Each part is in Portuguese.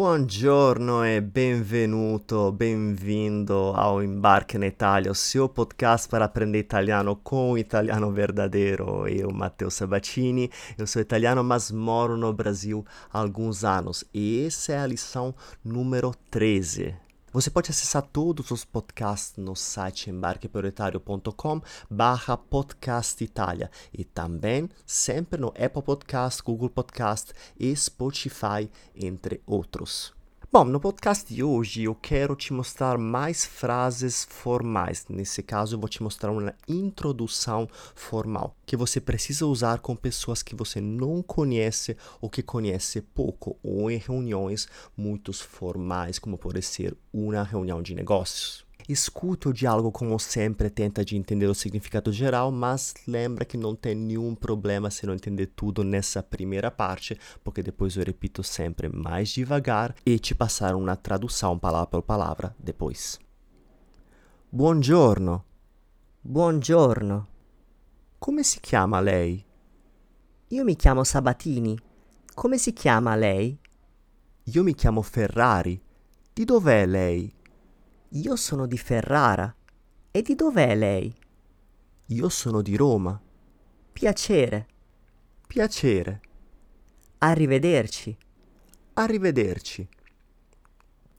Buongiorno e benvenuto, bem-vindo ao Embarque na Itália, o seu podcast para aprender italiano com o italiano verdadeiro. Eu, Matteo Sabatini, eu sou italiano, mas moro no Brasil há alguns anos e essa é a lição número 13. Você pode acessar todos os podcasts no site embarqueprioritario.com barra podcast Itália e também sempre no Apple Podcast, Google Podcast e Spotify, entre outros. Bom, no podcast de hoje eu quero te mostrar mais frases formais. Nesse caso, eu vou te mostrar uma introdução formal que você precisa usar com pessoas que você não conhece ou que conhece pouco, ou em reuniões muito formais, como pode ser uma reunião de negócios. Escuta o diálogo como sempre, tenta de entender o significado geral, mas lembra que não tem nenhum problema se não entender tudo nessa primeira parte, porque depois eu repito sempre mais devagar e te passar uma tradução palavra por palavra depois. Buongiorno. Buongiorno, Come si chiama lei? io mi chiamo Sabatini. Come si chiama lei? Io mi chiamo Ferrari. Di dov'è lei? Io sono di Ferrara. E di dov'è lei? Io sono di Roma. Piacere. Piacere. Arrivederci. Arrivederci.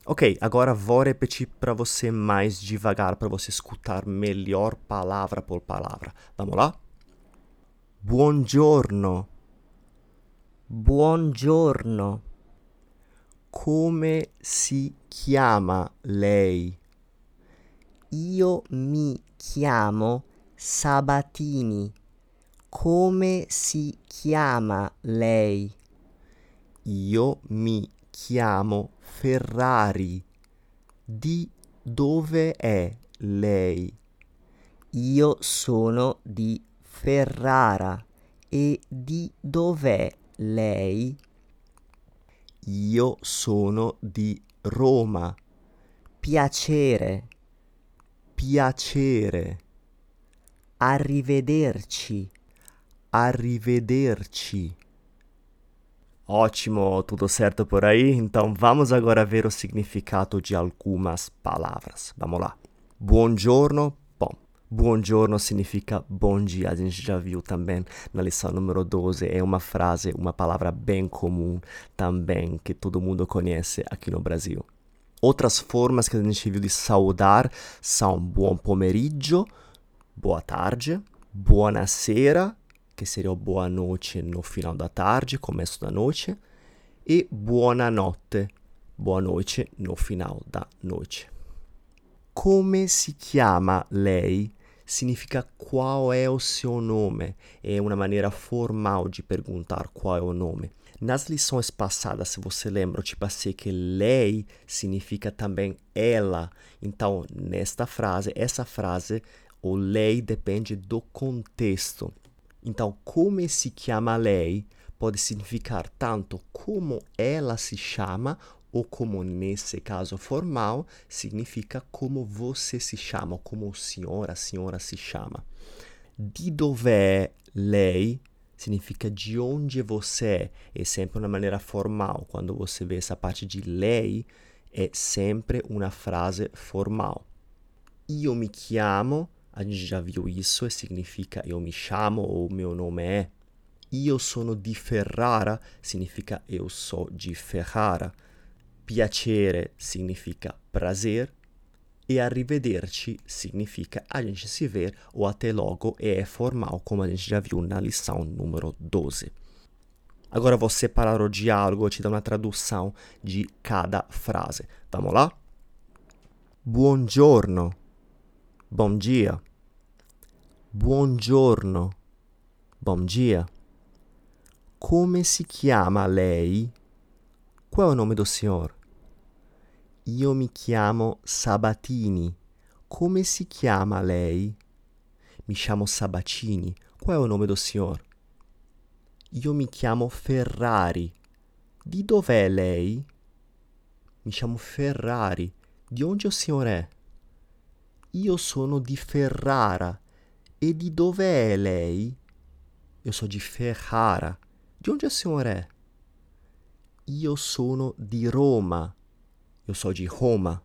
Ok, agora vou repetir para você mais devagar, para você escutar melhor palavra por palavra. Vamos lá? Buongiorno. Buongiorno. Come si chiama lei? Io mi chiamo Sabatini. Come si chiama lei? Io mi chiamo Ferrari. Di dove è lei? Io sono di Ferrara. E di dov'è lei? Io sono di Roma. Piacere. Piacere. Arrivederci. Arrivederci. Ótimo, tudo certo por aí? Então vamos agora ver o significado de algumas palavras. Vamos lá. Buongiorno. Bom, buongiorno significa bom dia. A gente já viu também na lição número 12. É uma frase, uma palavra bem comum também que todo mundo conhece aqui no Brasil. Outras formas que a gente viu de saudar são buon pomeriggio, boa tarde, buonasera, que seria o boa noite no final da tarde, começo da noite, e buonanotte, boa noite no final da noite. Come si chiama lei? Significa qual é o seu nome. É uma maneira formal de perguntar qual é o nome. Nas lições passadas, se você lembra, eu te passei que lei significa também ela. Então, nesta frase, essa frase, o lei depende do contexto. Então, como se chama lei pode significar tanto como ela se chama ou como nesse caso formal significa como você se chama, como o senhor, a senhora se chama. Di dov'è lei significa de onde você é. É sempre uma maneira formal. Quando você vê essa parte de lei, é sempre uma frase formal. Io mi chiamo, a gente já viu isso, significa eu me chamo ou meu nome é. Io sono di Ferrara significa eu sou de Ferrara. Piacere significa prazer. E arrivederci significa a gente se ver ou até logo e é formal, como a gente já viu na lição número 12. Agora vou separar o diálogo e te dar uma tradução de cada frase. Vamos lá? Buongiorno. Bom dia. Buongiorno. Bom dia. Come si chiama lei? Qual è o nome do senhor? Io mi chiamo Sabatini. Come si chiama lei? Mi chiamo Sabatini. Qual è o nome do senhor? Io mi chiamo Ferrari. Di dov'è lei? Mi chiamo Ferrari. Di onde o senhor è? Io sono di Ferrara. E di dov'è lei? Io sono di Ferrara. Di onde o senhor è? Io sono di Roma. Eu sou de Roma.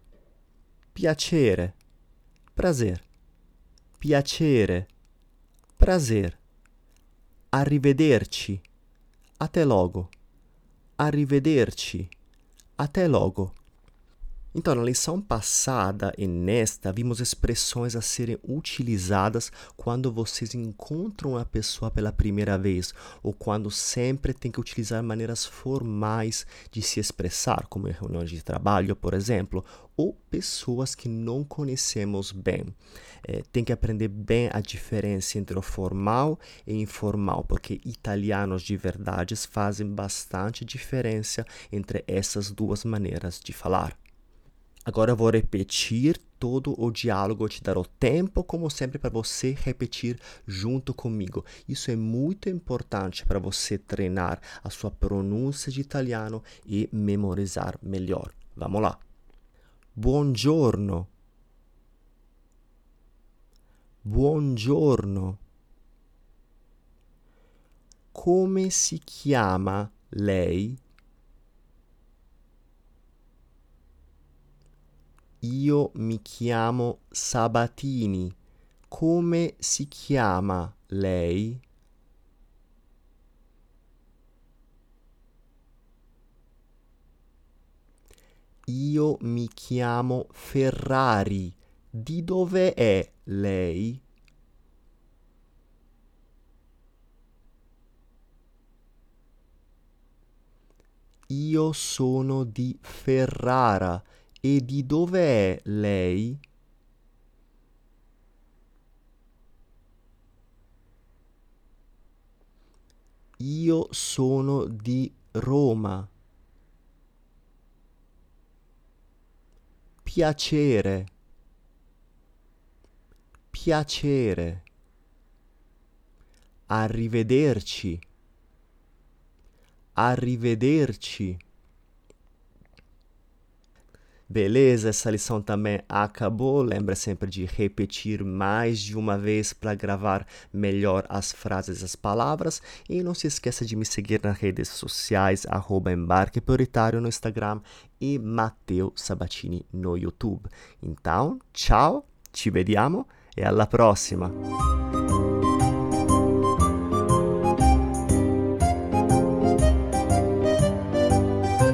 Piacere. Prazer. Piacere. Prazer. Arrivederci. Até logo. Arrivederci. Até logo. Então, na lição passada e nesta, vimos expressões a serem utilizadas quando vocês encontram a pessoa pela primeira vez ou quando sempre tem que utilizar maneiras formais de se expressar, como em reuniões de trabalho, por exemplo, ou pessoas que não conhecemos bem. É, tem que aprender bem a diferença entre o formal e informal, porque italianos de verdade fazem bastante diferença entre essas duas maneiras de falar. Agora eu vou repetir todo o diálogo, te dar o tempo, como sempre, para você repetir junto comigo. Isso é muito importante para você treinar a sua pronúncia de italiano e memorizar melhor. Vamos lá. Buongiorno. Buongiorno. Come si chiama lei? Io mi chiamo Sabatini. Come si chiama lei? Io mi chiamo Ferrari. Di dove è lei? Io sono di Ferrara. E di dove è lei? Io sono di Roma. Piacere. Piacere. Arrivederci. Arrivederci. Beleza, essa lição também acabou. Lembra sempre de repetir mais de uma vez para gravar melhor as frases e as palavras. E não se esqueça de me seguir nas redes sociais, arroba Embarque Prioritário no Instagram e Matteo Sabatini no YouTube. Então, tchau, ci vediamo e alla prossima!